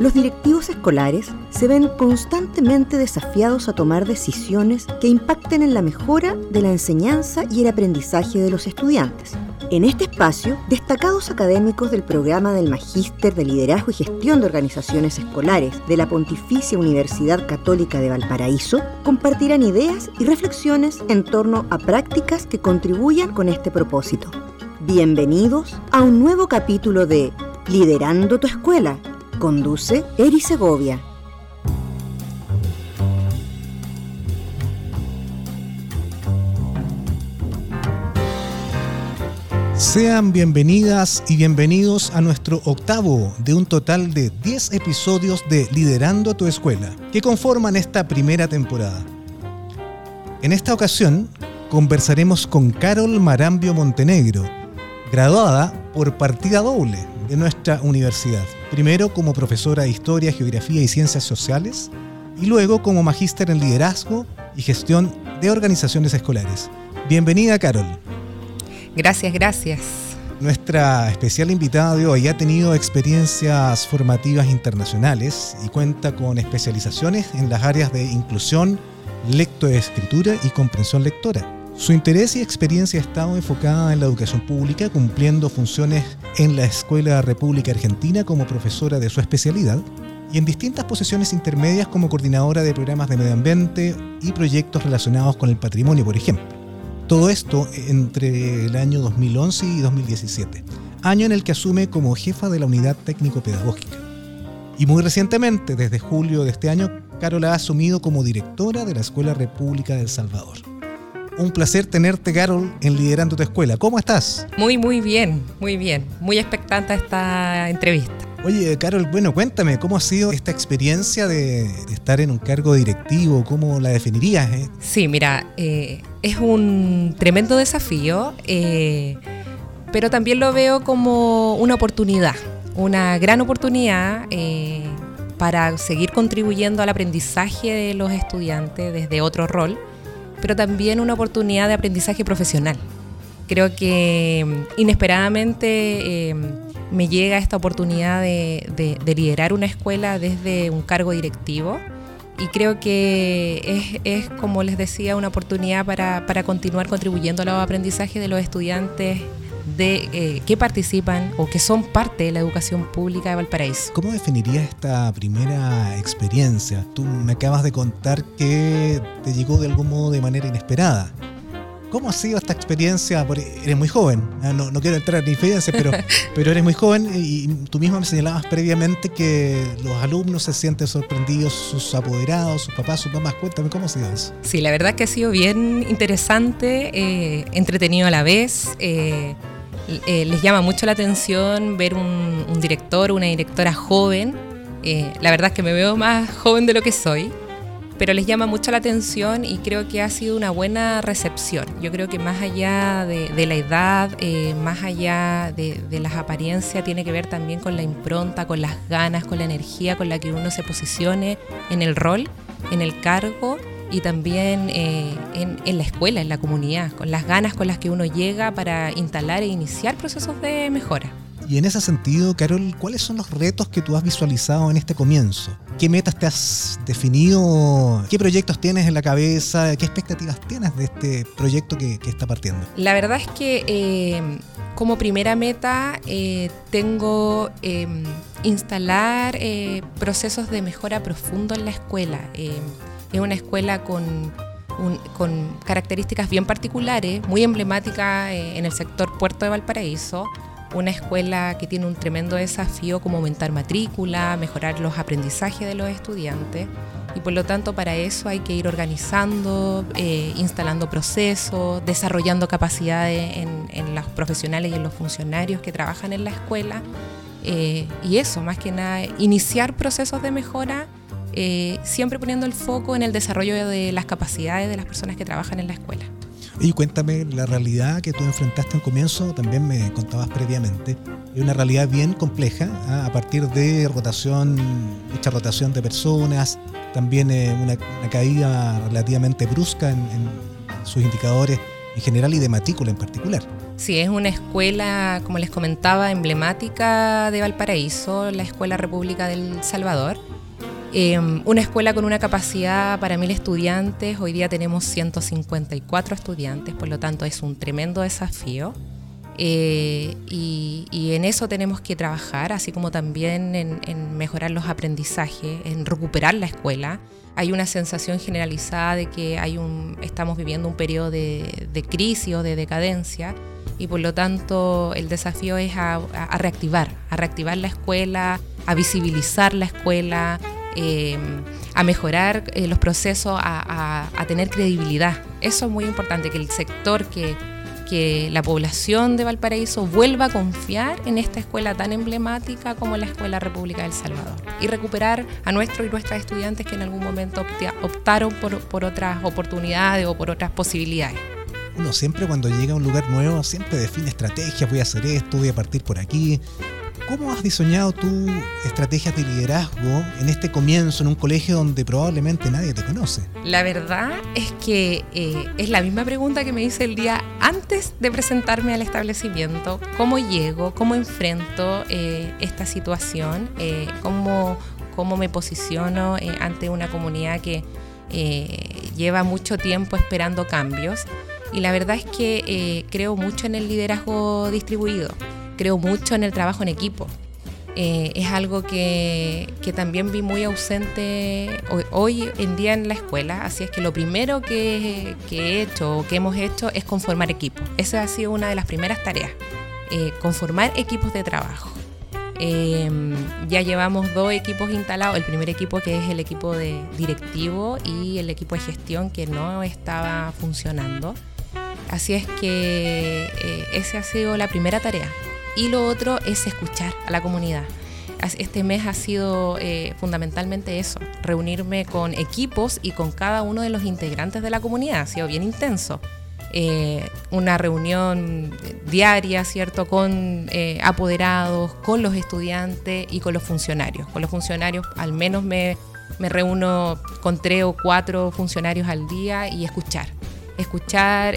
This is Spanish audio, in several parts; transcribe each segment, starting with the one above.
Los directivos escolares se ven constantemente desafiados a tomar decisiones que impacten en la mejora de la enseñanza y el aprendizaje de los estudiantes. En este espacio, destacados académicos del programa del Magíster de Liderazgo y Gestión de Organizaciones Escolares de la Pontificia Universidad Católica de Valparaíso compartirán ideas y reflexiones en torno a prácticas que contribuyan con este propósito. Bienvenidos a un nuevo capítulo de Liderando tu Escuela. Conduce Eri Segovia. Sean bienvenidas y bienvenidos a nuestro octavo de un total de 10 episodios de Liderando tu Escuela, que conforman esta primera temporada. En esta ocasión conversaremos con Carol Marambio Montenegro, graduada por partida doble de nuestra universidad. Primero como profesora de Historia, Geografía y Ciencias Sociales y luego como magíster en Liderazgo y Gestión de Organizaciones Escolares. Bienvenida, Carol. Gracias, gracias. Nuestra especial invitada de hoy ha tenido experiencias formativas internacionales y cuenta con especializaciones en las áreas de inclusión, lectoescritura y comprensión lectora. Su interés y experiencia ha estado enfocada en la educación pública, cumpliendo funciones en la Escuela República Argentina como profesora de su especialidad y en distintas posiciones intermedias como coordinadora de programas de medio ambiente y proyectos relacionados con el patrimonio, por ejemplo. Todo esto entre el año 2011 y 2017, año en el que asume como jefa de la unidad técnico-pedagógica. Y muy recientemente, desde julio de este año, Carol ha asumido como directora de la Escuela República del Salvador. Un placer tenerte, Carol, en Liderando tu Escuela. ¿Cómo estás? Muy, muy bien, muy bien. Muy expectante esta entrevista. Oye, Carol, bueno, cuéntame, ¿cómo ha sido esta experiencia de, estar en un cargo directivo? ¿Cómo la definirías? Eh? Sí, mira, eh, es un tremendo desafío, eh, pero también lo veo como una oportunidad, una gran oportunidad para seguir contribuyendo al aprendizaje de los estudiantes desde otro rol, pero también una oportunidad de aprendizaje profesional. Creo que mm, inesperadamente me llega esta oportunidad de, liderar una escuela desde un cargo directivo y creo que es, como les decía, una oportunidad para, continuar contribuyendo al aprendizaje de los estudiantes de eh, que participan o que son parte de la educación pública de Valparaíso. ¿Cómo definirías esta primera experiencia? Tú me acabas de contar que te llegó de algún modo de manera inesperada. ¿Cómo ha sido esta experiencia? Porque eres muy joven, ¿eh? no, quiero entrar en diferencias, pero, pero eres muy joven y tú mismo me señalabas previamente que los alumnos se sienten sorprendidos, sus apoderados, sus papás, sus mamás. Cuéntame, ¿cómo ha sido eso? Sí, la verdad que ha sido bien interesante, eh, entretenido a la vez. Eh, les llama mucho la atención ver un, director, una directora joven. la verdad es que me veo más joven de lo que soy pero les llama mucho la atención y creo que ha sido una buena recepción. Yo creo que más allá de, la edad, eh, más allá de, las apariencias, tiene que ver también con la impronta, con las ganas, con la energía con la que uno se posicione en el rol, en el cargo y también eh, en, la escuela, en la comunidad, con las ganas con las que uno llega para instalar e iniciar procesos de mejora. Y en ese sentido, Carol, ¿cuáles son los retos que tú has visualizado en este comienzo? ¿Qué metas te has definido? ¿Qué proyectos tienes en la cabeza? ¿Qué expectativas tienes de este proyecto que, está partiendo? La verdad es que eh, como primera meta eh, tengo em, instalar eh, procesos de mejora profundo en la escuela. Es una escuela con con características bien particulares, muy emblemáticas en el sector Puerto de Valparaíso, una escuela que tiene un tremendo desafío como aumentar matrícula, mejorar los aprendizajes de los estudiantes y por lo tanto para eso hay que ir organizando, eh, instalando procesos, desarrollando capacidades en, los profesionales y en los funcionarios que trabajan en la escuela eh, y eso, más que nada, iniciar procesos de mejora. Eh, siempre poniendo el foco en el desarrollo de las capacidades de las personas que trabajan en la escuela. Y cuéntame la realidad que tú enfrentaste en comienzo, también me contabas previamente. Es una realidad bien compleja, ¿ah? a partir de rotación, mucha rotación de personas, también eh, una, caída relativamente brusca en, sus indicadores en general y de matrícula en particular. Sí, es una escuela, como les comentaba, emblemática de Valparaíso, la Escuela República del Salvador. Em, una escuela con una capacidad para mil estudiantes, hoy día tenemos 154 estudiantes, por lo tanto es un tremendo desafío. Eh, y, en eso tenemos que trabajar, así como también en, mejorar los aprendizajes, en recuperar la escuela. Hay una sensación generalizada de que hay un, estamos viviendo un periodo de, crisis o de decadencia y por lo tanto el desafío es a, reactivar, a reactivar la escuela, a visibilizar la escuela, eh, a mejorar eh, los procesos, a, tener credibilidad. Eso es muy importante, que el sector que que la población de Valparaíso vuelva a confiar en esta escuela tan emblemática como la Escuela República del Salvador y recuperar a nuestros y nuestras estudiantes que en algún momento optaron por, por otras oportunidades o por otras posibilidades. Uno siempre cuando llega a un lugar nuevo siempre define estrategias, voy a hacer esto, voy a partir por aquí, ¿Cómo has diseñado tu estrategias de liderazgo en este comienzo en un colegio donde probablemente nadie te conoce? La verdad es que eh, es la misma pregunta que me hice el día antes de presentarme al establecimiento. ¿Cómo llego? ¿Cómo enfrento eh, esta situación? Eh, ¿cómo, ¿Cómo me posiciono ante una comunidad que lleva mucho tiempo esperando cambios? Y la verdad es que creo mucho en el liderazgo distribuido creo mucho en el trabajo en equipo. Eh, es algo que, también vi muy ausente hoy, en día en la escuela, así es que lo primero que, he hecho o que hemos hecho es conformar equipos. Esa ha sido una de las primeras tareas, eh, conformar equipos de trabajo. Em, ya llevamos dos equipos instalados, el primer equipo que es el equipo de directivo y el equipo de gestión que no estaba funcionando. Así es que eh, esa ha sido la primera tarea, y lo otro es escuchar a la comunidad. Este mes ha sido eh, fundamentalmente eso, reunirme con equipos y con cada uno de los integrantes de la comunidad. Ha sido bien intenso. Eh, una reunión diaria, ¿cierto? Con eh, apoderados, con los estudiantes y con los funcionarios. Con los funcionarios al menos me, me reúno con tres o cuatro funcionarios al día y escuchar. Escuchar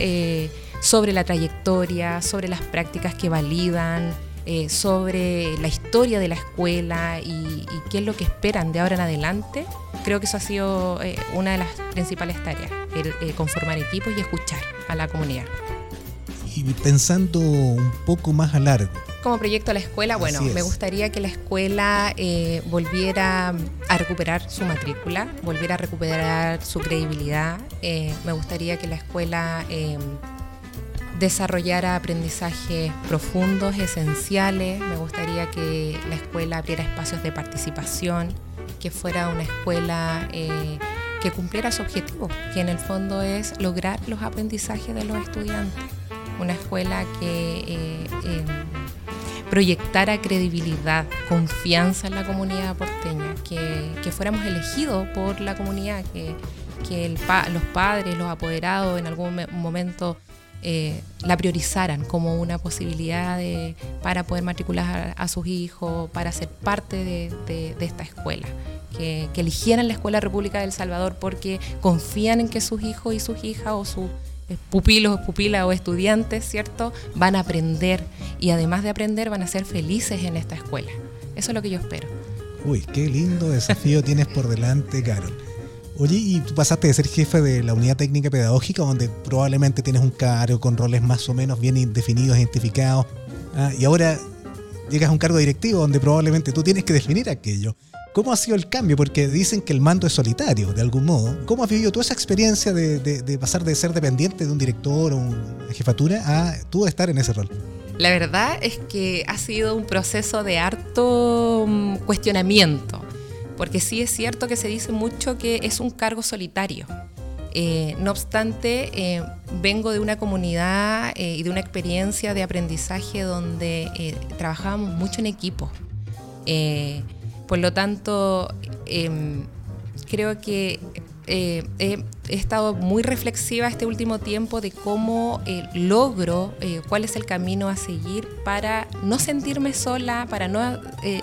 sobre la trayectoria, sobre las prácticas que validan, eh, sobre la historia de la escuela y, qué es lo que esperan de ahora en adelante, creo que eso ha sido eh, una de las principales tareas, eh, conformar equipos y escuchar a la comunidad. Y pensando un poco más a largo. Como proyecto a la escuela, bueno, me gustaría que la escuela volviera a recuperar su matrícula, volviera a recuperar su credibilidad. me gustaría que la escuela desarrollar aprendizajes profundos, esenciales. Me gustaría que la escuela abriera espacios de participación, que fuera una escuela eh, que cumpliera su objetivo, que en el fondo es lograr los aprendizajes de los estudiantes. Una escuela que eh, em, proyectara credibilidad, confianza en la comunidad porteña, que, fuéramos elegidos por la comunidad, que, los padres, los apoderados en algún momento eh, la priorizaran como una posibilidad para poder matricular a, sus hijos, para ser parte de, esta escuela. Que, eligieran la Escuela República del Salvador porque confían en que sus hijos y sus hijas o sus pupilos, pupilas o estudiantes, ¿cierto? Van a aprender y además de aprender van a ser felices en esta escuela. Eso es lo que yo espero. Uy, qué lindo desafío tienes por delante, Carol. Oye, y tú pasaste de ser jefe de la unidad técnica pedagógica, donde probablemente tienes un cargo con roles más o menos bien definidos, identificados, ah, y ahora llegas a un cargo directivo donde probablemente tú tienes que definir aquello. ¿Cómo ha sido el cambio? Porque dicen que el mando es solitario, de algún modo. ¿Cómo has vivido tú esa experiencia de, pasar de ser dependiente de un director o una jefatura a tú estar en ese rol? La verdad es que ha sido un proceso de harto mm, cuestionamiento porque sí es cierto que se dice mucho que es un cargo solitario. Eh, no obstante, eh, vengo de una comunidad eh, y de una experiencia de aprendizaje donde trabajábamos mucho en equipo. por lo tanto, em, creo que he, estado muy reflexiva este último tiempo de cómo logro, cuál es el camino a seguir para no sentirme sola, para no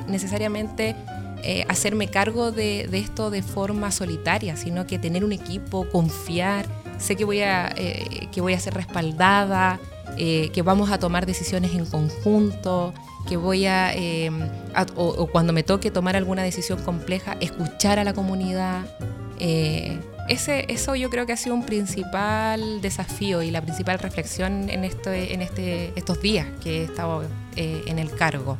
necesariamente eh, hacerme cargo de, esto de forma solitaria, sino que tener un equipo, confiar, sé que voy a, eh, que voy a ser respaldada eh, que vamos a tomar decisiones en conjunto, que voy a, o, cuando me toque tomar alguna decisión compleja, escuchar a la comunidad. Ese, eso yo creo que ha sido un principal desafío y la principal reflexión en, esto, en este, estos días que he estado en el cargo.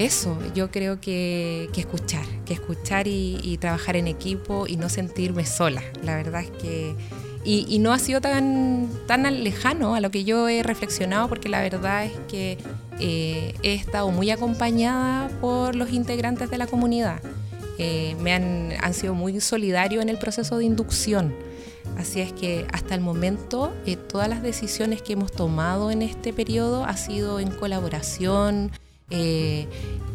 Eso, yo creo que, escuchar, que escuchar y, trabajar en equipo y no sentirme sola. La verdad es que... Y, no ha sido tan, tan lejano a lo que yo he reflexionado porque la verdad es que eh, he estado muy acompañada por los integrantes de la comunidad. Eh, me han, han, sido muy solidarios en el proceso de inducción. Así es que hasta el momento eh, todas las decisiones que hemos tomado en este periodo ha sido en colaboración eh,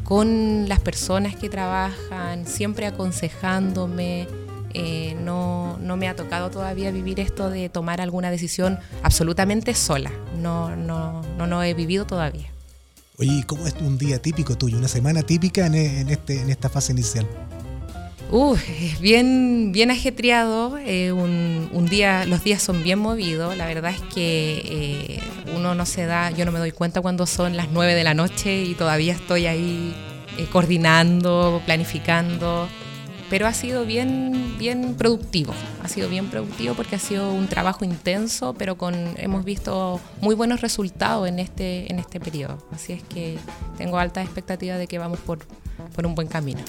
con las personas que trabajan, siempre aconsejándome. no, no, me ha tocado todavía vivir esto de tomar alguna decisión absolutamente sola. No, no, no, no he vivido todavía. Oye, ¿cómo es un día típico tuyo, una semana típica en, en, este, en esta fase inicial? Uh, es bien, bien ajetreado, eh, un, día, los días son bien movidos, la verdad es que eh, uno no se da, yo no me doy cuenta cuando son las 9 de la noche y todavía estoy ahí eh, coordinando, planificando, pero ha sido bien, bien productivo, ha sido bien productivo porque ha sido un trabajo intenso, pero con, hemos visto muy buenos resultados en este, en este periodo, así es que tengo alta expectativa de que vamos por, por un buen camino.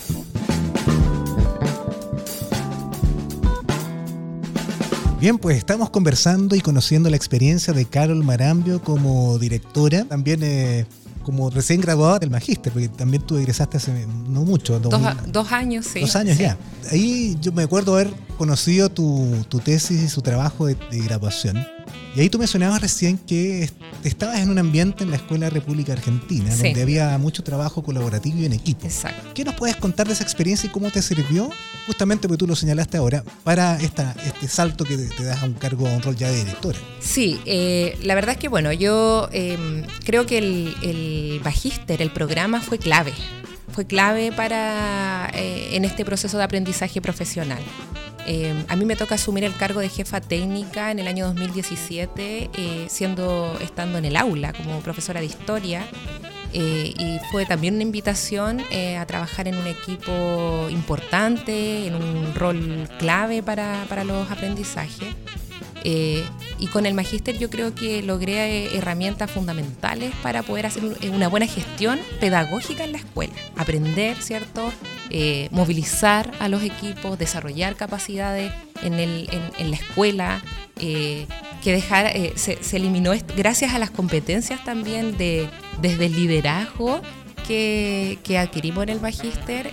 Bien, pues estamos conversando y conociendo la experiencia de Carol Marambio como directora, también eh, como recién graduada del magíster, porque también tú egresaste hace no mucho. Dos, años, sí. Dos años ya. Ahí yo me acuerdo haber conocido tu, tesis y su trabajo de graduación. Y ahí tú mencionabas recién que estabas en un ambiente en la Escuela República Argentina, donde había mucho trabajo colaborativo y en equipo. Exacto. ¿Qué nos puedes contar de esa experiencia y cómo te sirvió, justamente porque tú lo señalaste ahora, para esta, este salto que te, das a un cargo, a un rol ya de directora? Sí, eh, la verdad es que bueno, yo em, creo que el, el el programa fue clave fue clave para eh, en este proceso de aprendizaje profesional. Eh, a mí me toca asumir el cargo de jefa técnica en el año 2017, eh, siendo, estando en el aula como profesora de historia. Eh, y fue también una invitación a trabajar en un equipo importante, en un rol clave para, para los aprendizajes. Y con el magíster yo creo que logré herramientas fundamentales para poder hacer una buena gestión pedagógica en la escuela. Aprender, ¿cierto? Eh, movilizar a los equipos, desarrollar capacidades en, el, en, la escuela, eh, que dejar, eh, se, eliminó gracias a las competencias también de, desde el liderazgo que, que adquirimos en el magíster.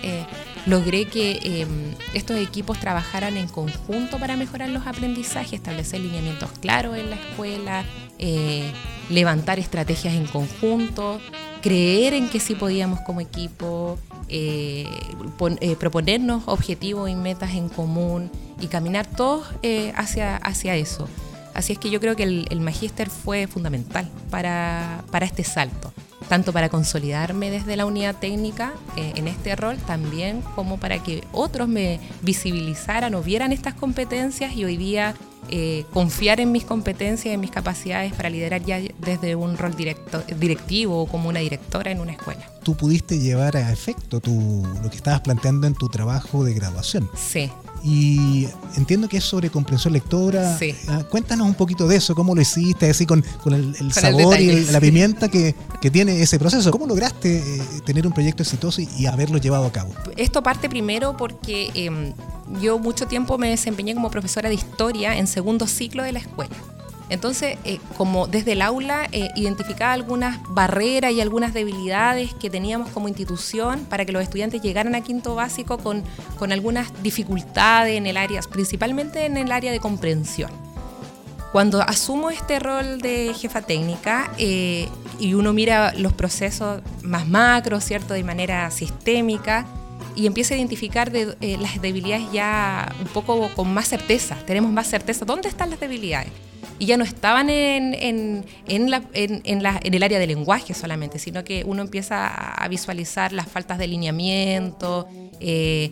Logré que em, estos equipos trabajaran en conjunto para mejorar los aprendizajes, establecer lineamientos claros en la escuela, levantar estrategias en conjunto, creer en que sí podíamos como equipo, eh, eh, proponernos objetivos y metas en común y caminar todos eh, hacia, hacia eso. Así es que yo creo que el, el magíster fue fundamental para, para, este salto, tanto para consolidarme desde la unidad técnica en este rol, también como para que otros me visibilizaran o vieran estas competencias y hoy día eh, confiar en mis competencias, y en mis capacidades para liderar ya desde un rol directo, directivo o como una directora en una escuela. Tú pudiste llevar a efecto tu, lo que estabas planteando en tu trabajo de graduación. Sí. Y entiendo que es sobre comprensión lectora. Sí. Ah, cuéntanos un poquito de eso, cómo lo hiciste, así con, el, sabor y la pimienta que, tiene ese proceso. ¿Cómo lograste eh, tener un proyecto exitoso y, haberlo llevado a cabo? Esto parte primero porque em, yo mucho tiempo me desempeñé como profesora de historia en segundo ciclo de la escuela. Entonces, eh, como desde el aula eh, identificaba algunas barreras y algunas debilidades que teníamos como institución para que los estudiantes llegaran a quinto básico con, con algunas dificultades en el área, principalmente en el área de comprensión. Cuando asumo este rol de jefa técnica eh, y uno mira los procesos más macros, ¿cierto? De manera sistémica, y empieza a identificar de, las debilidades ya un poco con más certeza. Tenemos más certeza. ¿Dónde están las debilidades? y ya no estaban en, en, en, la, la, en, el área de lenguaje solamente, sino que uno empieza a visualizar las faltas de lineamiento, eh,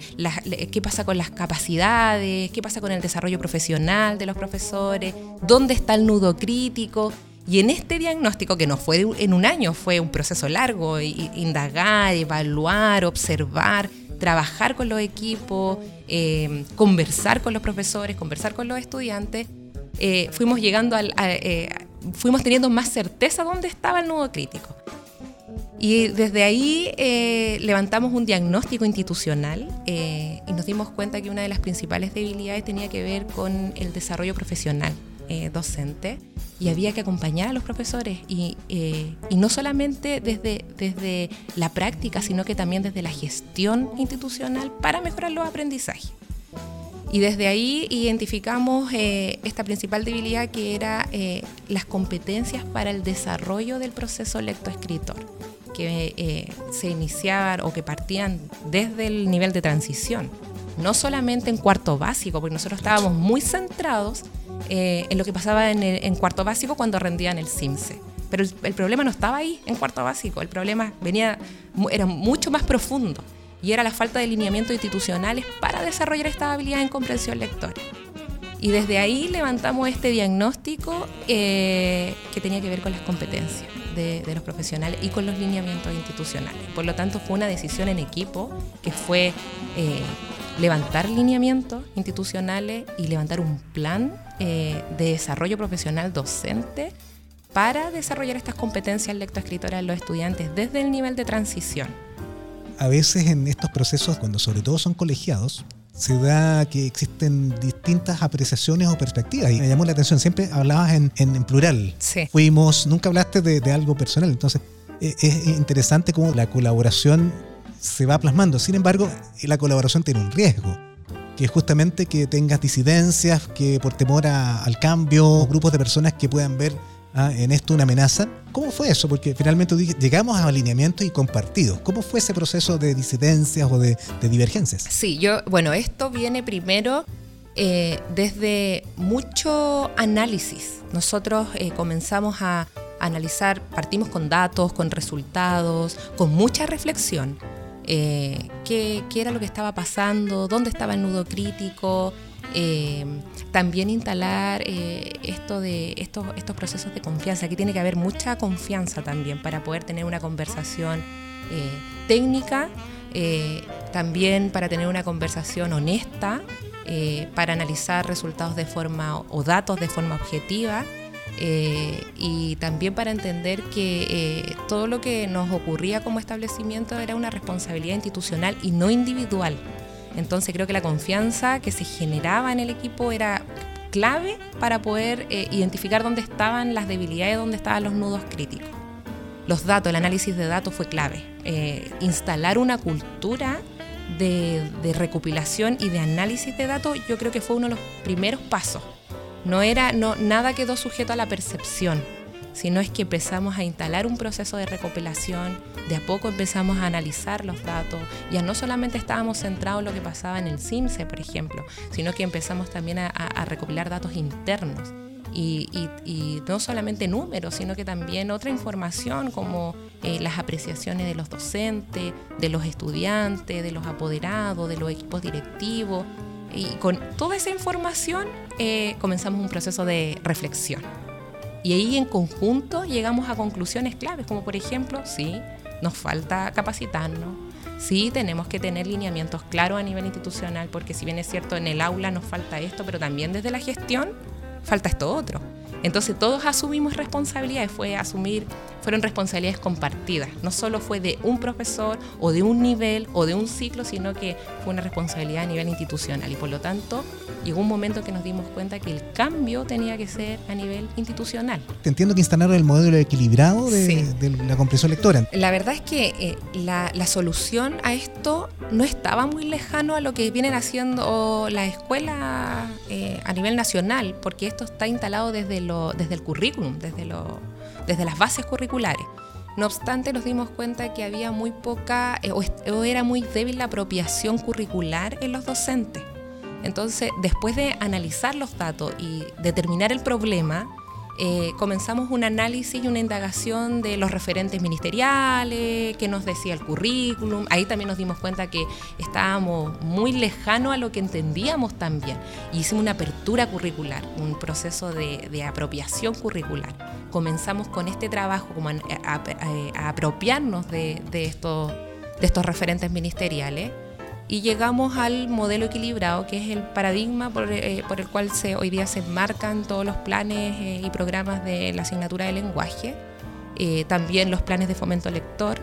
qué pasa con las capacidades, qué pasa con el desarrollo profesional de los profesores, dónde está el nudo crítico. Y en este diagnóstico, que no fue en un año, fue un proceso largo, indagar, evaluar, observar, trabajar con los equipos, eh, conversar con los profesores, conversar con los estudiantes, eh, fuimos llegando eh, fuimos teniendo más certeza dónde estaba el nudo crítico. Y desde ahí levantamos un diagnóstico institucional y nos dimos cuenta que una de las principales debilidades tenía que ver con el desarrollo profesional docente y había que acompañar a los profesores y, eh, y, no solamente desde, desde la práctica, sino que también desde la gestión institucional para mejorar los aprendizajes. Y desde ahí identificamos eh, esta principal debilidad que era eh, las competencias para el desarrollo del proceso lectoescritor, que se iniciaban o que partían desde el nivel de transición, no solamente en cuarto básico, porque nosotros estábamos muy centrados eh, en lo que pasaba en, cuarto básico cuando rendían el CIMSE. Pero el, problema no estaba ahí en cuarto básico, el problema venía, era mucho más profundo y era la falta de lineamientos institucionales para desarrollar esta habilidad en comprensión lectora. Y desde ahí levantamos este diagnóstico eh, que tenía que ver con las competencias de, los profesionales y con los lineamientos institucionales. Por lo tanto, fue una decisión en equipo que fue eh, levantar lineamientos institucionales y levantar un plan eh, de desarrollo profesional docente para desarrollar estas competencias lectoescritoras en los estudiantes desde el nivel de transición. A veces en estos procesos, cuando sobre todo son colegiados, se da que existen distintas apreciaciones o perspectivas. Y me llamó la atención, siempre hablabas en, plural. Sí. Fuimos, nunca hablaste de, de algo personal. Entonces, e, es interesante cómo la colaboración se va plasmando. Sin embargo, la colaboración tiene un riesgo, que justamente que tengas disidencias, que por temor al cambio, grupos de personas que puedan ver ah, en esto una amenaza. ¿Cómo fue eso? Porque finalmente llegamos a alineamientos y compartidos. ¿Cómo fue ese proceso de disidencias o de, divergencias? Sí, yo, bueno, esto viene primero eh, desde mucho análisis. Nosotros eh, comenzamos a analizar, partimos con datos, con resultados, con mucha reflexión eh, qué, era lo que estaba pasando, dónde estaba el nudo crítico, eh, también instalar eh, esto de estos, estos procesos de confianza. Aquí tiene que haber mucha confianza también para poder tener una conversación técnica, también para tener una conversación honesta, para analizar resultados de forma o datos de forma objetiva eh, y también para entender que eh, todo lo que nos ocurría como establecimiento era una responsabilidad institucional y no individual. Entonces creo que la confianza que se generaba en el equipo era clave para poder eh, identificar dónde estaban las debilidades, dónde estaban los nudos críticos. Los datos, el análisis de datos fue clave. instalar una cultura de, de recopilación y de análisis de datos yo creo que fue uno de los primeros pasos no era, no, nada quedó sujeto a la percepción, sino es que empezamos a instalar un proceso de recopilación, de a poco empezamos a analizar los datos, ya no solamente estábamos centrados en lo que pasaba en el CIMSE, por ejemplo, sino que empezamos también a, recopilar datos internos. Y, no solamente números, sino que también otra información como eh, las apreciaciones de los docentes, de los estudiantes, de los apoderados, de los equipos directivos, y con toda esa información eh, comenzamos un proceso de reflexión. Y ahí en conjunto llegamos a conclusiones claves, como por ejemplo, sí, nos falta capacitarnos, sí, tenemos que tener lineamientos claros a nivel institucional, porque si bien es cierto, en el aula nos falta esto, pero también desde la gestión falta esto otro. Entonces todos asumimos responsabilidades, fue asumir, fueron responsabilidades compartidas. No solo fue de un profesor o de un nivel o de un ciclo, sino que fue una responsabilidad a nivel institucional. Y por lo tanto, llegó un momento que nos dimos cuenta que el cambio tenía que ser a nivel institucional. Te entiendo que instalaron el modelo equilibrado de, la comprensión lectora. La verdad es que eh, la, solución a esto no estaba muy lejano a lo que vienen haciendo las escuelas eh, a nivel nacional, porque esto está instalado desde el desde el currículum, desde, lo, desde las bases curriculares. No obstante, nos dimos cuenta que había muy poca eh, o, era muy débil la apropiación curricular en los docentes. Entonces, después de analizar los datos y determinar el problema, eh, comenzamos un análisis y una indagación de los referentes ministeriales, qué nos decía el currículum. Ahí también nos dimos cuenta que estábamos muy lejanos a lo que entendíamos también. Hicimos una apertura curricular, un proceso de, apropiación curricular. Comenzamos con este trabajo, como a, apropiarnos de, estos, de estos referentes ministeriales y llegamos al modelo equilibrado, que es el paradigma por, eh, el cual se, hoy día se enmarcan todos los planes eh, y programas de la asignatura de lenguaje, eh, también los planes de fomento lector.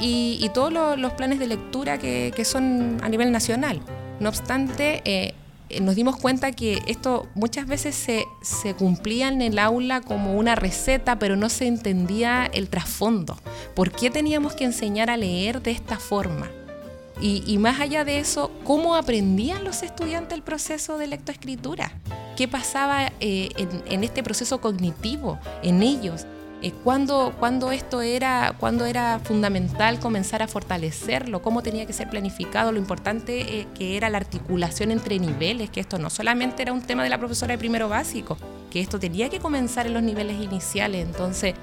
Y, todos los, planes de lectura que, son a nivel nacional. No obstante, nos dimos cuenta que esto muchas veces se, se, cumplía en el aula como una receta, pero no se entendía el trasfondo. ¿Por qué teníamos que enseñar a leer de esta forma? Y, más allá de eso, ¿cómo aprendían los estudiantes el proceso de lectoescritura? ¿Qué pasaba eh, en, este proceso cognitivo en ellos? Eh, ¿cuándo, esto era, fundamental comenzar a fortalecerlo? ¿Cómo tenía que ser planificado? Lo importante eh, que era la articulación entre niveles, que esto no solamente era un tema de la profesora de primero básico, que esto tenía que comenzar en los niveles iniciales. Entonces,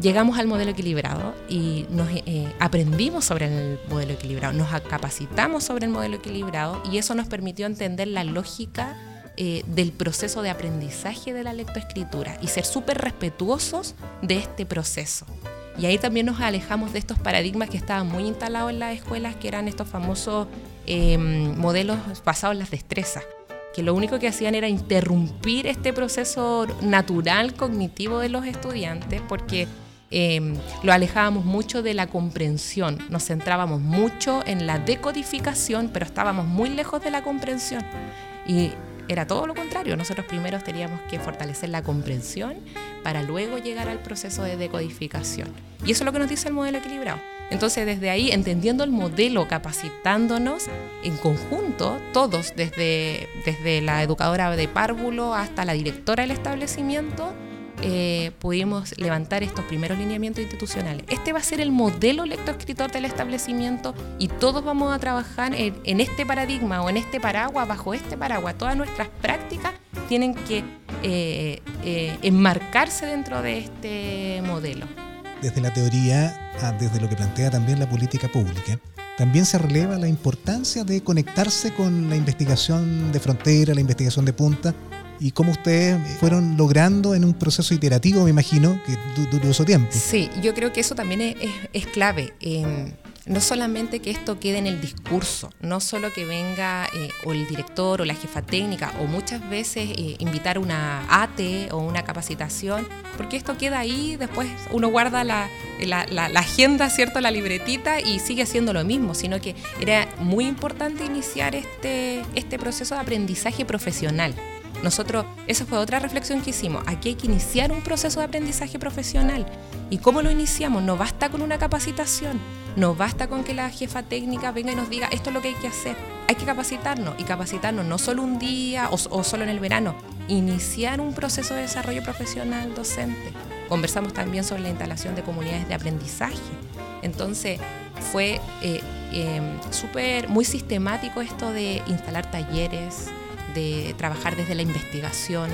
llegamos al modelo equilibrado y nos eh, aprendimos sobre el modelo equilibrado, nos capacitamos sobre el modelo equilibrado y eso nos permitió entender la lógica eh, del proceso de aprendizaje de la lectoescritura y ser súper respetuosos de este proceso. Y ahí también nos alejamos de estos paradigmas que estaban muy instalados en las escuelas, que eran estos famosos em, modelos basados en las destrezas que lo único que hacían era interrumpir este proceso natural cognitivo de los estudiantes, porque Em, lo alejábamos mucho de la comprensión, nos centrábamos mucho en la decodificación, pero estábamos muy lejos de la comprensión. Y era todo lo contrario, nosotros primero teníamos que fortalecer la comprensión para luego llegar al proceso de decodificación. Y eso es lo que nos dice el modelo equilibrado. Entonces, desde ahí, entendiendo el modelo, capacitándonos en conjunto, todos, desde, desde la educadora de párvulo hasta la directora del establecimiento, eh, pudimos levantar estos primeros lineamientos institucionales. Este va a ser el modelo lectoescritor del establecimiento y todos vamos a trabajar en, este paradigma o en este paraguas, bajo este paraguas. Todas nuestras prácticas tienen que eh, eh, enmarcarse dentro de este modelo. Desde la teoría, desde lo que plantea también la política pública, también se releva la importancia de conectarse con la investigación de frontera, la investigación de punta, y cómo ustedes fueron logrando en un proceso iterativo, me imagino, que duró su tiempo. Sí, yo creo que eso también es, clave. no solamente que esto quede en el discurso, no solo que venga eh, o el director o la jefa técnica o muchas veces eh, invitar una ATE o una capacitación, porque esto queda ahí, después uno guarda la, la, agenda, ¿cierto? La libretita y sigue haciendo lo mismo, sino que era muy importante iniciar este, este proceso de aprendizaje profesional. Nosotros, esa fue otra reflexión que hicimos. Aquí hay que iniciar un proceso de aprendizaje profesional. ¿Y cómo lo iniciamos? No basta con una capacitación, no basta con que la jefa técnica venga y nos diga esto es lo que hay que hacer. Hay que capacitarnos y capacitarnos no solo un día o, solo en el verano, iniciar un proceso de desarrollo profesional docente. Conversamos también sobre la instalación de comunidades de aprendizaje. Entonces, fue eh, eh, súper, muy sistemático esto de instalar talleres, de trabajar desde la investigación,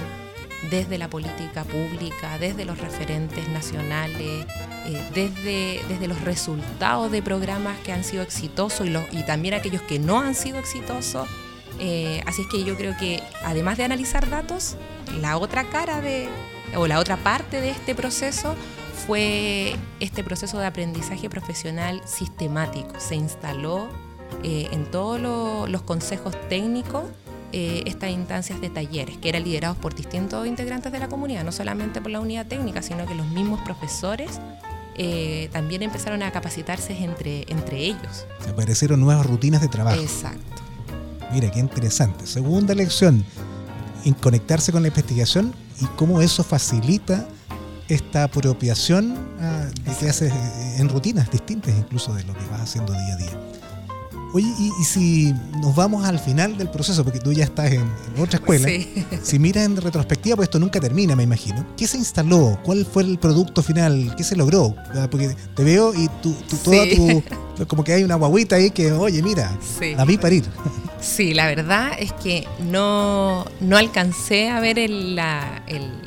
desde la política pública, desde los referentes nacionales, eh, desde, desde los resultados de programas que han sido exitosos y, también aquellos que no han sido exitosos. Eh, así es que yo creo que además de analizar datos, la otra cara de, o la otra parte de este proceso fue este proceso de aprendizaje profesional sistemático. Se instaló eh, en todos los consejos técnicos eh, estas instancias de talleres, que eran liderados por distintos integrantes de la comunidad, no solamente por la unidad técnica, sino que los mismos profesores eh, también empezaron a capacitarse entre, entre ellos. Aparecieron nuevas rutinas de trabajo. Exacto. Mira, qué interesante. Segunda lección, en conectarse con la investigación y cómo eso facilita esta apropiación ah, de que haces en rutinas distintas incluso de lo que vas haciendo día a día. Oye, y, si nos vamos al final del proceso, porque tú ya estás en, otra escuela, si miras en retrospectiva, pues esto nunca termina, me imagino. ¿Qué se instaló? ¿Cuál fue el producto final? ¿Qué se logró? Ah, porque te veo y tú, tú toda tu... Como que hay una guaguita ahí que, oye, mira, la vi parir. Sí, la verdad es que no, no alcancé a ver la,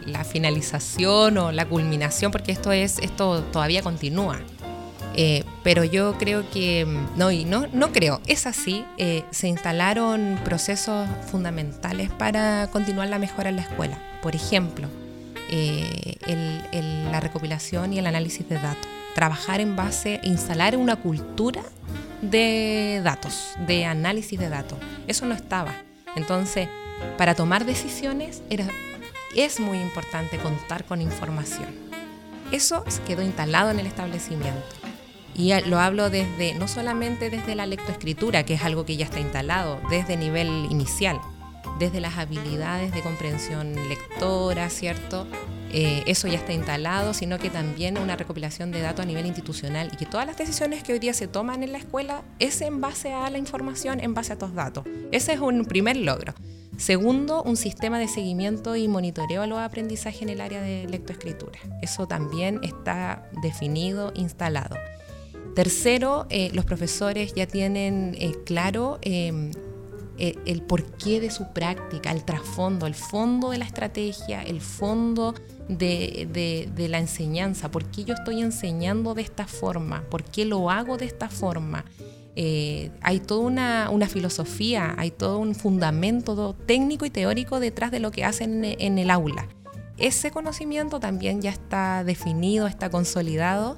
la finalización o la culminación, porque esto, es, esto todavía continúa. Eh, pero yo creo que, mm, no, y no, no creo, es así, eh, se instalaron procesos fundamentales para continuar la mejora en la escuela. Por ejemplo, eh, la recopilación y el análisis de datos. Trabajar en base, instalar una cultura de datos, de análisis de datos. Eso no estaba. Entonces, para tomar decisiones era, es muy importante contar con información. Eso quedó instalado en el establecimiento. Y lo hablo desde, no solamente desde la lectoescritura, que es algo que ya está instalado, desde nivel inicial, desde las habilidades de comprensión lectora, ¿cierto? Eh, eso ya está instalado, sino que también una recopilación de datos a nivel institucional y que todas las decisiones que hoy día se toman en la escuela es en base a la información, en base a estos datos. Ese es un primer logro. Segundo, un sistema de seguimiento y monitoreo a los aprendizajes en el área de lectoescritura. Eso también está definido, instalado. Tercero, eh, los profesores ya tienen eh, claro em, eh, el porqué de su práctica, el trasfondo, el fondo de la estrategia, el fondo de, la enseñanza, por qué yo estoy enseñando de esta forma, por qué lo hago de esta forma. hay toda una, una, filosofía, hay todo un fundamento técnico y teórico detrás de lo que hacen en el aula. Ese conocimiento también ya está definido, está consolidado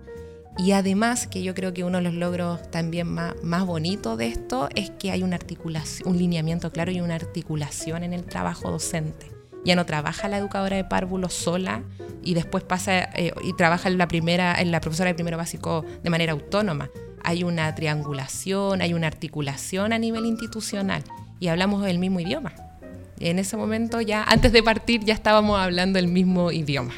y además, que yo creo que uno de los logros también más, más bonitos de esto es que hay una articulación, un lineamiento claro y una articulación en el trabajo docente. Ya no trabaja la educadora de párvulos sola y después pasa eh, y trabaja en la primera, en la profesora de primero básico de manera autónoma. Hay una triangulación, hay una articulación a nivel institucional y hablamos el mismo idioma. En ese momento ya, antes de partir, ya estábamos hablando el mismo idioma.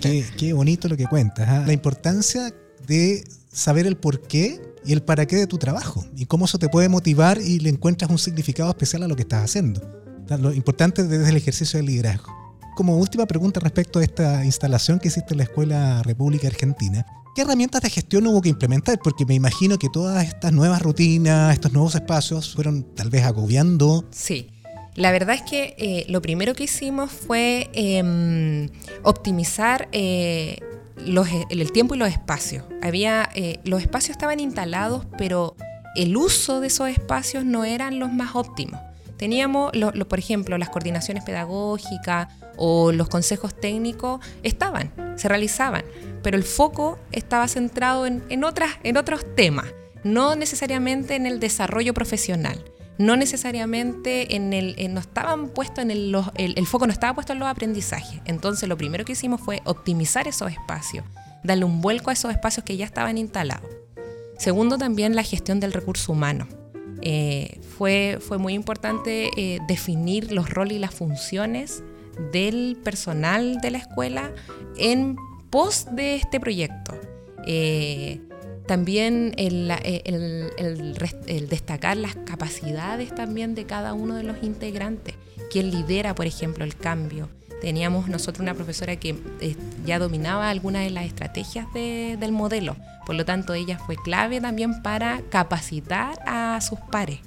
Qué, qué bonito lo que cuentas. ¿ah? La importancia de saber el por qué y el para qué de tu trabajo y cómo eso te puede motivar y le encuentras un significado especial a lo que estás haciendo. Lo importante desde el ejercicio del liderazgo. Como última pregunta respecto a esta instalación que hiciste en la Escuela República Argentina, ¿qué herramientas de gestión hubo que implementar? Porque me imagino que todas estas nuevas rutinas, estos nuevos espacios fueron tal vez agobiando. Sí. La verdad es que eh, lo primero que hicimos fue em, optimizar eh, el tiempo y los espacios. Había, eh, los espacios estaban instalados, pero el uso de esos espacios no eran los más óptimos. Teníamos, por ejemplo, las coordinaciones pedagógicas o los consejos técnicos estaban, se realizaban, pero el foco estaba centrado en, otras, en otros temas, no necesariamente en el desarrollo profesional no necesariamente en el, no estaban puestos en el, el, foco no estaba puesto en los aprendizajes. Entonces lo primero que hicimos fue optimizar esos espacios, darle un vuelco a esos espacios que ya estaban instalados. Segundo, también la gestión del recurso humano. Eh, fue, fue muy importante eh, definir los roles y las funciones del personal de la escuela en pos de este proyecto. Eh, también eh, el, destacar las capacidades también de cada uno de los integrantes, quien lidera, por ejemplo, el cambio. Teníamos nosotros una profesora que eh, ya dominaba algunas de las estrategias del modelo, por lo tanto ella fue clave también para capacitar a sus pares.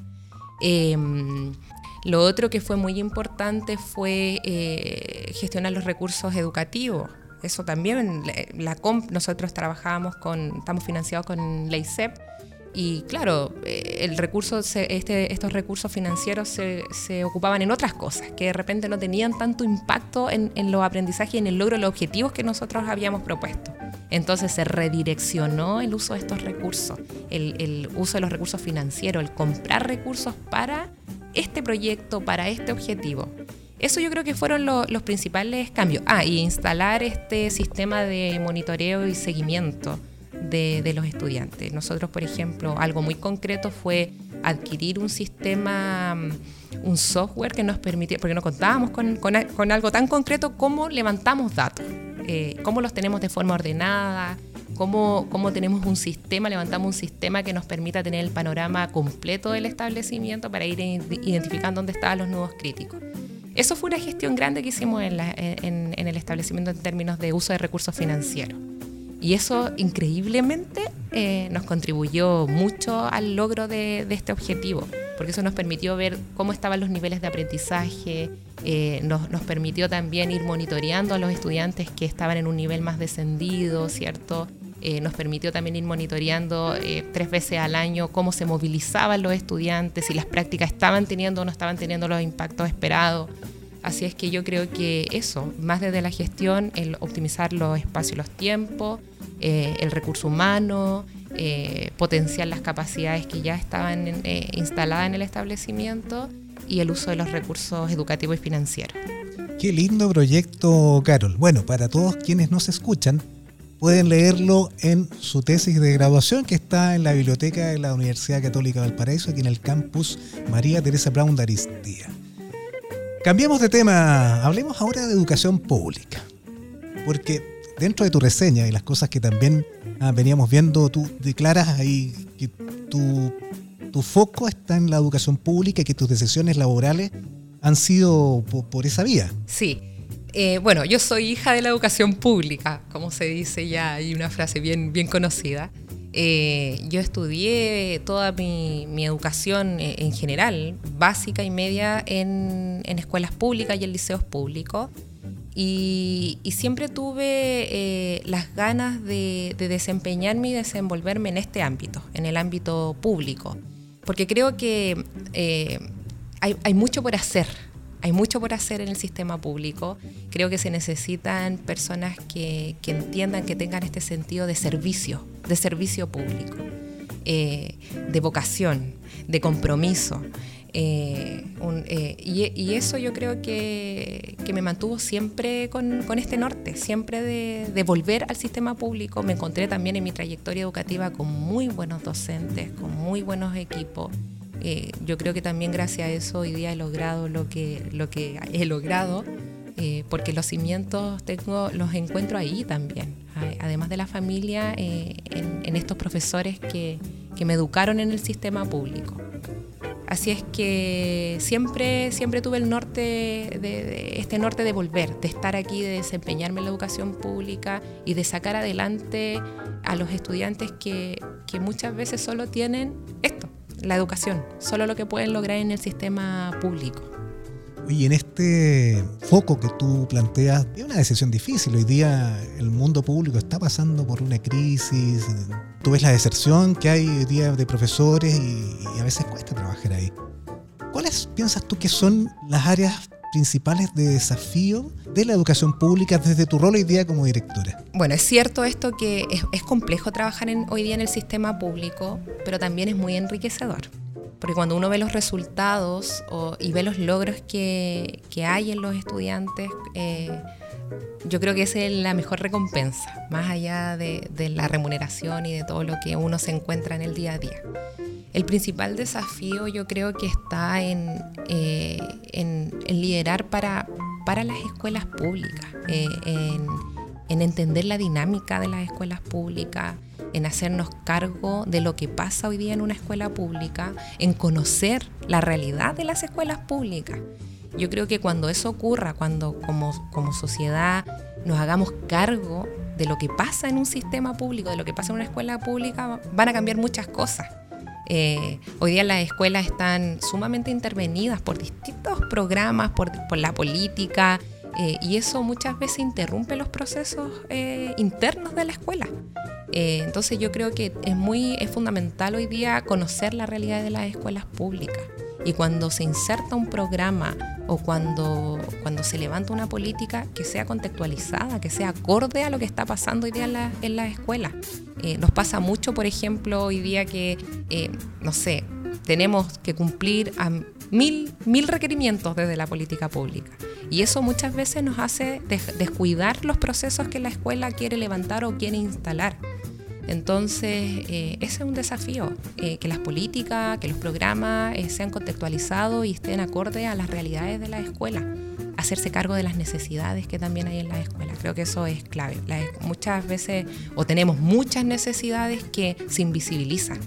Em, lo otro que fue muy importante fue eh, gestionar los recursos educativos eso también, la comp, nosotros trabajamos con, estamos financiados con LEICEP y claro, eh, el recurso, este, estos recursos financieros se, se, ocupaban en otras cosas que de repente no tenían tanto impacto en, en los aprendizajes y en el logro de los objetivos que nosotros habíamos propuesto. Entonces se redireccionó el uso de estos recursos, el, el uso de los recursos financieros, el comprar recursos para este proyecto, para este objetivo. Eso yo creo que fueron los principales cambios. Ah, y instalar este sistema de monitoreo y seguimiento de, los estudiantes. Nosotros, por ejemplo, algo muy concreto fue adquirir un sistema, un software que nos permitía, porque no contábamos con, algo tan concreto como levantamos datos, eh, cómo los tenemos de forma ordenada, cómo, cómo tenemos un sistema, levantamos un sistema que nos permita tener el panorama completo del establecimiento para ir identificando dónde estaban los nuevos críticos. Eso fue una gestión grande que hicimos en, en, el establecimiento en términos de uso de recursos financieros. Y eso increíblemente eh, nos contribuyó mucho al logro de, este objetivo, porque eso nos permitió ver cómo estaban los niveles de aprendizaje, eh, nos, permitió también ir monitoreando a los estudiantes que estaban en un nivel más descendido, ¿cierto? Eh, nos permitió también ir monitoreando eh, tres veces al año cómo se movilizaban los estudiantes, si las prácticas estaban teniendo o no estaban teniendo los impactos esperados. Así es que yo creo que eso, más desde la gestión, el optimizar los espacios y los tiempos, eh, el recurso humano, potenciar las capacidades que ya estaban instaladas en el establecimiento y el uso de los recursos educativos y financieros. Qué lindo proyecto, Carol. Bueno, para todos quienes nos escuchan, pueden leerlo en su tesis de graduación que está en la biblioteca de la Universidad Católica Valparaíso, aquí en el campus María Teresa Brown de Aristía. Cambiamos de tema, hablemos ahora de educación pública, porque dentro de tu reseña y las cosas que también ah, veníamos viendo, tú declaras ahí que tu, tu foco está en la educación pública y que tus decisiones laborales han sido por esa vía. Sí, eh, bueno, yo soy hija de la educación pública, como se dice ya, hay una frase bien, bien conocida. Eh, yo estudié toda mi, educación eh, en general, básica y media, en, escuelas públicas y en liceos públicos. Y, siempre tuve las ganas de, desempeñarme y desenvolverme en este ámbito, en el ámbito público. Porque creo que hay mucho por hacer hay mucho por hacer en el sistema público. Creo que se necesitan personas que, entiendan, que tengan este sentido de servicio, de servicio público, eh, de vocación, de compromiso. Eh, eh, y, eso yo creo que, me mantuvo siempre con, este norte, siempre de, de, volver al sistema público. Me encontré también en mi trayectoria educativa con muy buenos docentes, con muy buenos equipos. Eh, yo creo que también gracias a eso hoy día he logrado lo que, lo que he logrado, eh, porque los cimientos tengo, los encuentro ahí también, además de la familia, eh, en, estos profesores que, que, me educaron en el sistema público. Así es que siempre, siempre tuve el norte, de, este norte de volver, de estar aquí, de desempeñarme en la educación pública y de sacar adelante a los estudiantes que, que muchas veces solo tienen esto, la educación, solo lo que pueden lograr en el sistema público. Y en este foco que tú planteas, es una decisión difícil. Hoy día el mundo público está pasando por una crisis. Tú ves la deserción que hay hoy día de profesores y, y a veces cuesta trabajar ahí. ¿Cuáles piensas tú que son las áreas principales de desafío de la educación pública desde tu rol hoy día como directora? Bueno, es cierto esto que es, complejo trabajar hoy día en el sistema público, pero también es muy enriquecedor. Porque cuando uno ve los resultados y ve los logros que, hay en los estudiantes, eh, yo creo que es la mejor recompensa, más allá de, la remuneración y de todo lo que uno se encuentra en el día a día. El principal desafío yo creo que está en, eh, liderar para, para, las escuelas públicas, eh, en, entender la dinámica de las escuelas públicas, en hacernos cargo de lo que pasa hoy día en una escuela pública, en conocer la realidad de las escuelas públicas. Yo creo que cuando eso ocurra, cuando como, como sociedad nos hagamos cargo de lo que pasa en un sistema público, de lo que pasa en una escuela pública, van a cambiar muchas cosas. Eh, hoy día las escuelas están sumamente intervenidas por distintos programas, por, la política, eh, y eso muchas veces interrumpe los procesos eh, internos de la escuela. entonces yo creo que es muy es fundamental hoy día conocer la realidad de las escuelas públicas. Y cuando se inserta un programa o cuando, cuando se levanta una política que sea contextualizada, que sea acorde a lo que está pasando hoy día en la, en escuela. Eh, nos pasa mucho, por ejemplo, hoy día que, eh, no sé, tenemos que cumplir a mil, mil requerimientos desde la política pública. Y eso muchas veces nos hace descuidar los procesos que la escuela quiere levantar o quiere instalar. Entonces, eh, ese es un desafío, eh, que las políticas, que los programas eh, sean contextualizados y estén acorde a las realidades de la escuela. hacerse cargo de las necesidades que también hay en la escuela. Creo que eso es clave. muchas veces, o tenemos muchas necesidades que se invisibilizan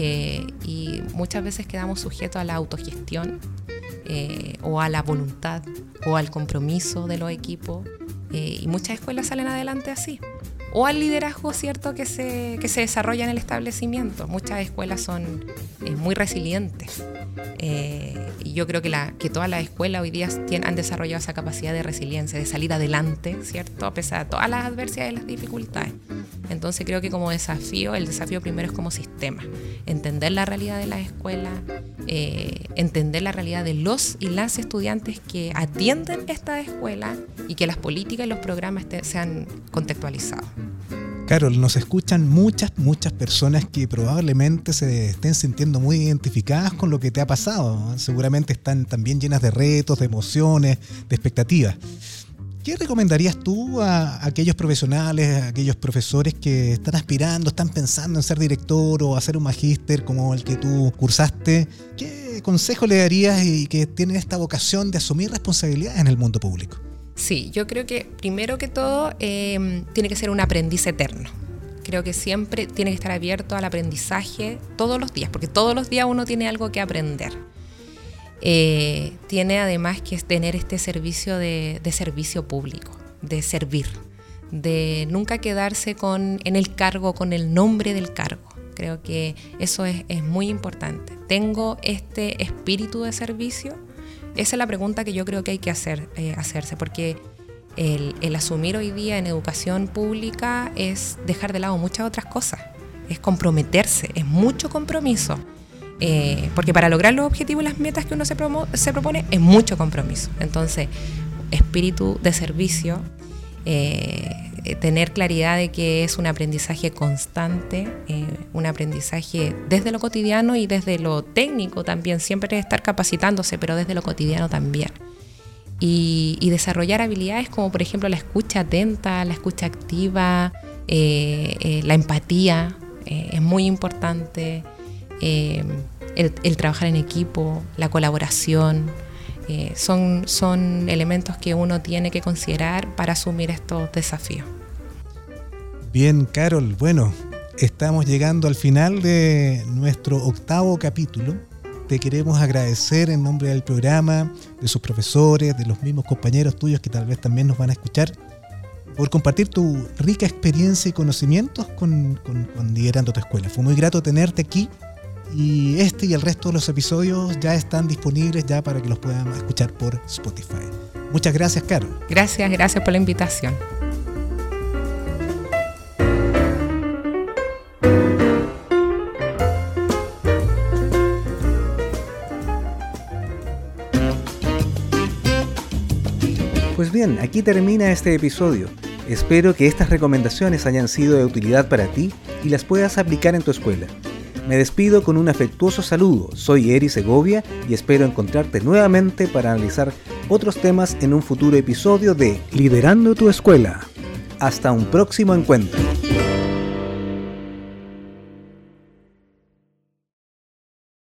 eh, y muchas veces quedamos sujetos a la autogestión eh, o a la voluntad o al compromiso de los equipos y muchas escuelas salen adelante así. O al liderazgo cierto que se, que se desarrolla en el establecimiento. Muchas escuelas son eh, muy resilientes eh, yo creo que, la, que todas las escuelas hoy día han desarrollado esa capacidad de resiliencia, de salir adelante, ¿cierto? A pesar de todas las adversidades y las dificultades. Entonces creo que como desafío, el desafío primero es como sistema, entender la realidad de la escuela, eh, entender la realidad de los y las estudiantes que atienden esta escuela y que las políticas y los programas sean contextualizados. Carol, nos escuchan muchas, muchas personas que probablemente se estén sintiendo muy identificadas con lo que te ha pasado. Seguramente están también llenas de retos, de emociones, de expectativas. ¿Qué recomendarías tú a aquellos profesionales, a aquellos profesores que están aspirando, están pensando en ser director o hacer un magíster como el que tú cursaste? ¿Qué consejo le darías y que tienen esta vocación de asumir responsabilidades en el mundo público? Sí, yo creo que primero que todo em, tiene que ser un aprendiz eterno. Creo que siempre tiene que estar abierto al aprendizaje todos los días, porque todos los días uno tiene algo que aprender. Eh, tiene además que tener este servicio de, servicio público, de servir, de nunca quedarse con, en el cargo, con el nombre del cargo. Creo que eso es, muy importante. ¿Tengo este espíritu de servicio? Esa es la pregunta que yo creo que hay que hacer, eh, hacerse, porque el, asumir hoy día en educación pública es dejar de lado muchas otras cosas, es comprometerse, es mucho compromiso. Eh, porque para lograr los objetivos y las metas que uno se, se propone es mucho compromiso. Entonces, espíritu de servicio, eh, tener claridad de que es un aprendizaje constante, un aprendizaje desde lo cotidiano y desde lo técnico también, siempre estar capacitándose, pero desde lo cotidiano también. Y, desarrollar habilidades como por ejemplo la escucha atenta, la escucha activa, eh, eh, la empatía, eh, es muy importante, el, trabajar en equipo, la colaboración, son, son elementos que uno tiene que considerar para asumir estos desafíos. Bien, Carol, bueno, estamos llegando al final de nuestro octavo capítulo. Te queremos agradecer en nombre del programa, de sus profesores, de los mismos compañeros tuyos que tal vez también nos van a escuchar, por compartir tu rica experiencia y conocimientos con, con, Liderando tu Escuela. Fue muy grato tenerte aquí y este y el resto de los episodios ya están disponibles ya para que los puedan escuchar por Spotify. Muchas gracias, Carol. Gracias, gracias por la invitación. Pues bien, aquí termina este episodio. Espero que estas recomendaciones hayan sido de utilidad para ti y las puedas aplicar en tu escuela. Me despido con un afectuoso saludo. Soy Eri Segovia y espero encontrarte nuevamente para analizar otros temas en un futuro episodio de Liderando tu escuela. Hasta un próximo encuentro.